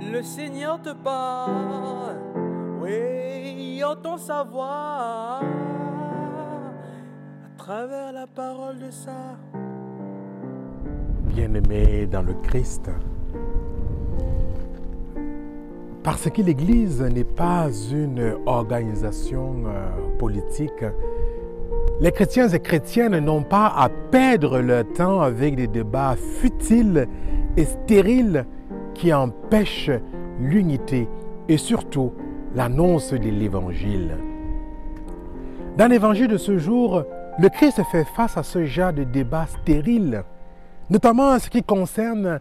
le Seigneur te parle. Oui, entends sa voix à travers la parole de ça. Bien-aimé dans le Christ, parce que l'Église n'est pas une organisation euh, politique, les chrétiens et chrétiennes n'ont pas à perdre leur temps avec des débats futiles et stériles qui empêchent l'unité et surtout l'annonce de l'Évangile. Dans l'Évangile de ce jour, le Christ fait face à ce genre de débats stériles, notamment en ce qui concerne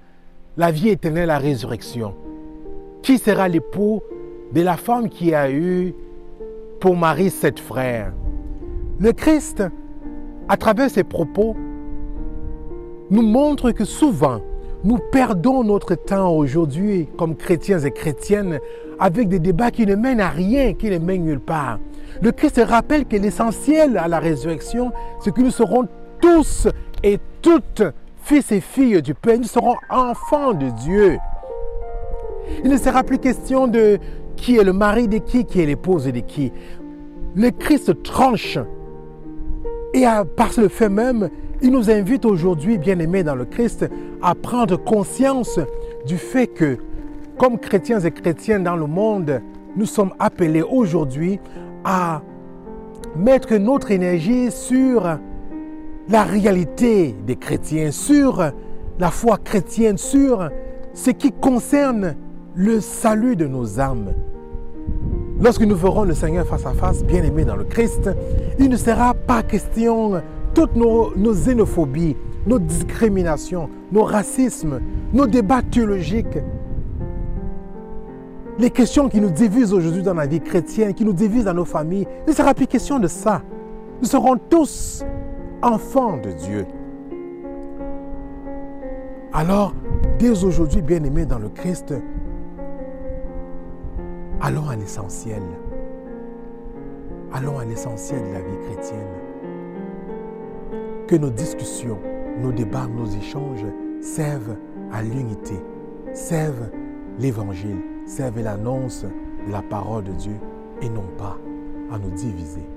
la vie éternelle, la résurrection. Qui sera l'époux de la femme qui a eu pour mari sept frères? Le Christ, à travers ses propos, nous montre que souvent, nous perdons notre temps aujourd'hui comme chrétiens et chrétiennes avec des débats qui ne mènent à rien, qui ne mènent nulle part. Le Christ rappelle que l'essentiel à la résurrection, c'est que nous serons tous et toutes fils et filles du Père, nous serons enfants de Dieu. Il ne sera plus question de qui est le mari de qui, qui est l'épouse de qui. Le Christ tranche. Et par le fait même, il nous invite aujourd'hui, bien-aimés dans le Christ, à prendre conscience du fait que, comme chrétiens et chrétiennes dans le monde, nous sommes appelés aujourd'hui à mettre notre énergie sur la réalité des chrétiens, sur la foi chrétienne, sur ce qui concerne le salut de nos âmes. Lorsque nous verrons le Seigneur face à face, bien aimé dans le Christ, il ne sera pas question toutes nos, nos xénophobies, nos discriminations, nos racismes, nos débats théologiques, les questions qui nous divisent aujourd'hui dans la vie chrétienne, qui nous divisent dans nos familles, il ne sera plus question de ça. Nous serons tous enfants de Dieu. Alors, dès aujourd'hui, bien-aimés dans le Christ, allons à l'essentiel. Allons à l'essentiel de la vie chrétienne. Que nos discussions, nos débats, nos échanges servent à l'unité, servent l'évangile, servent l'annonce de la parole de Dieu et non pas à nous diviser.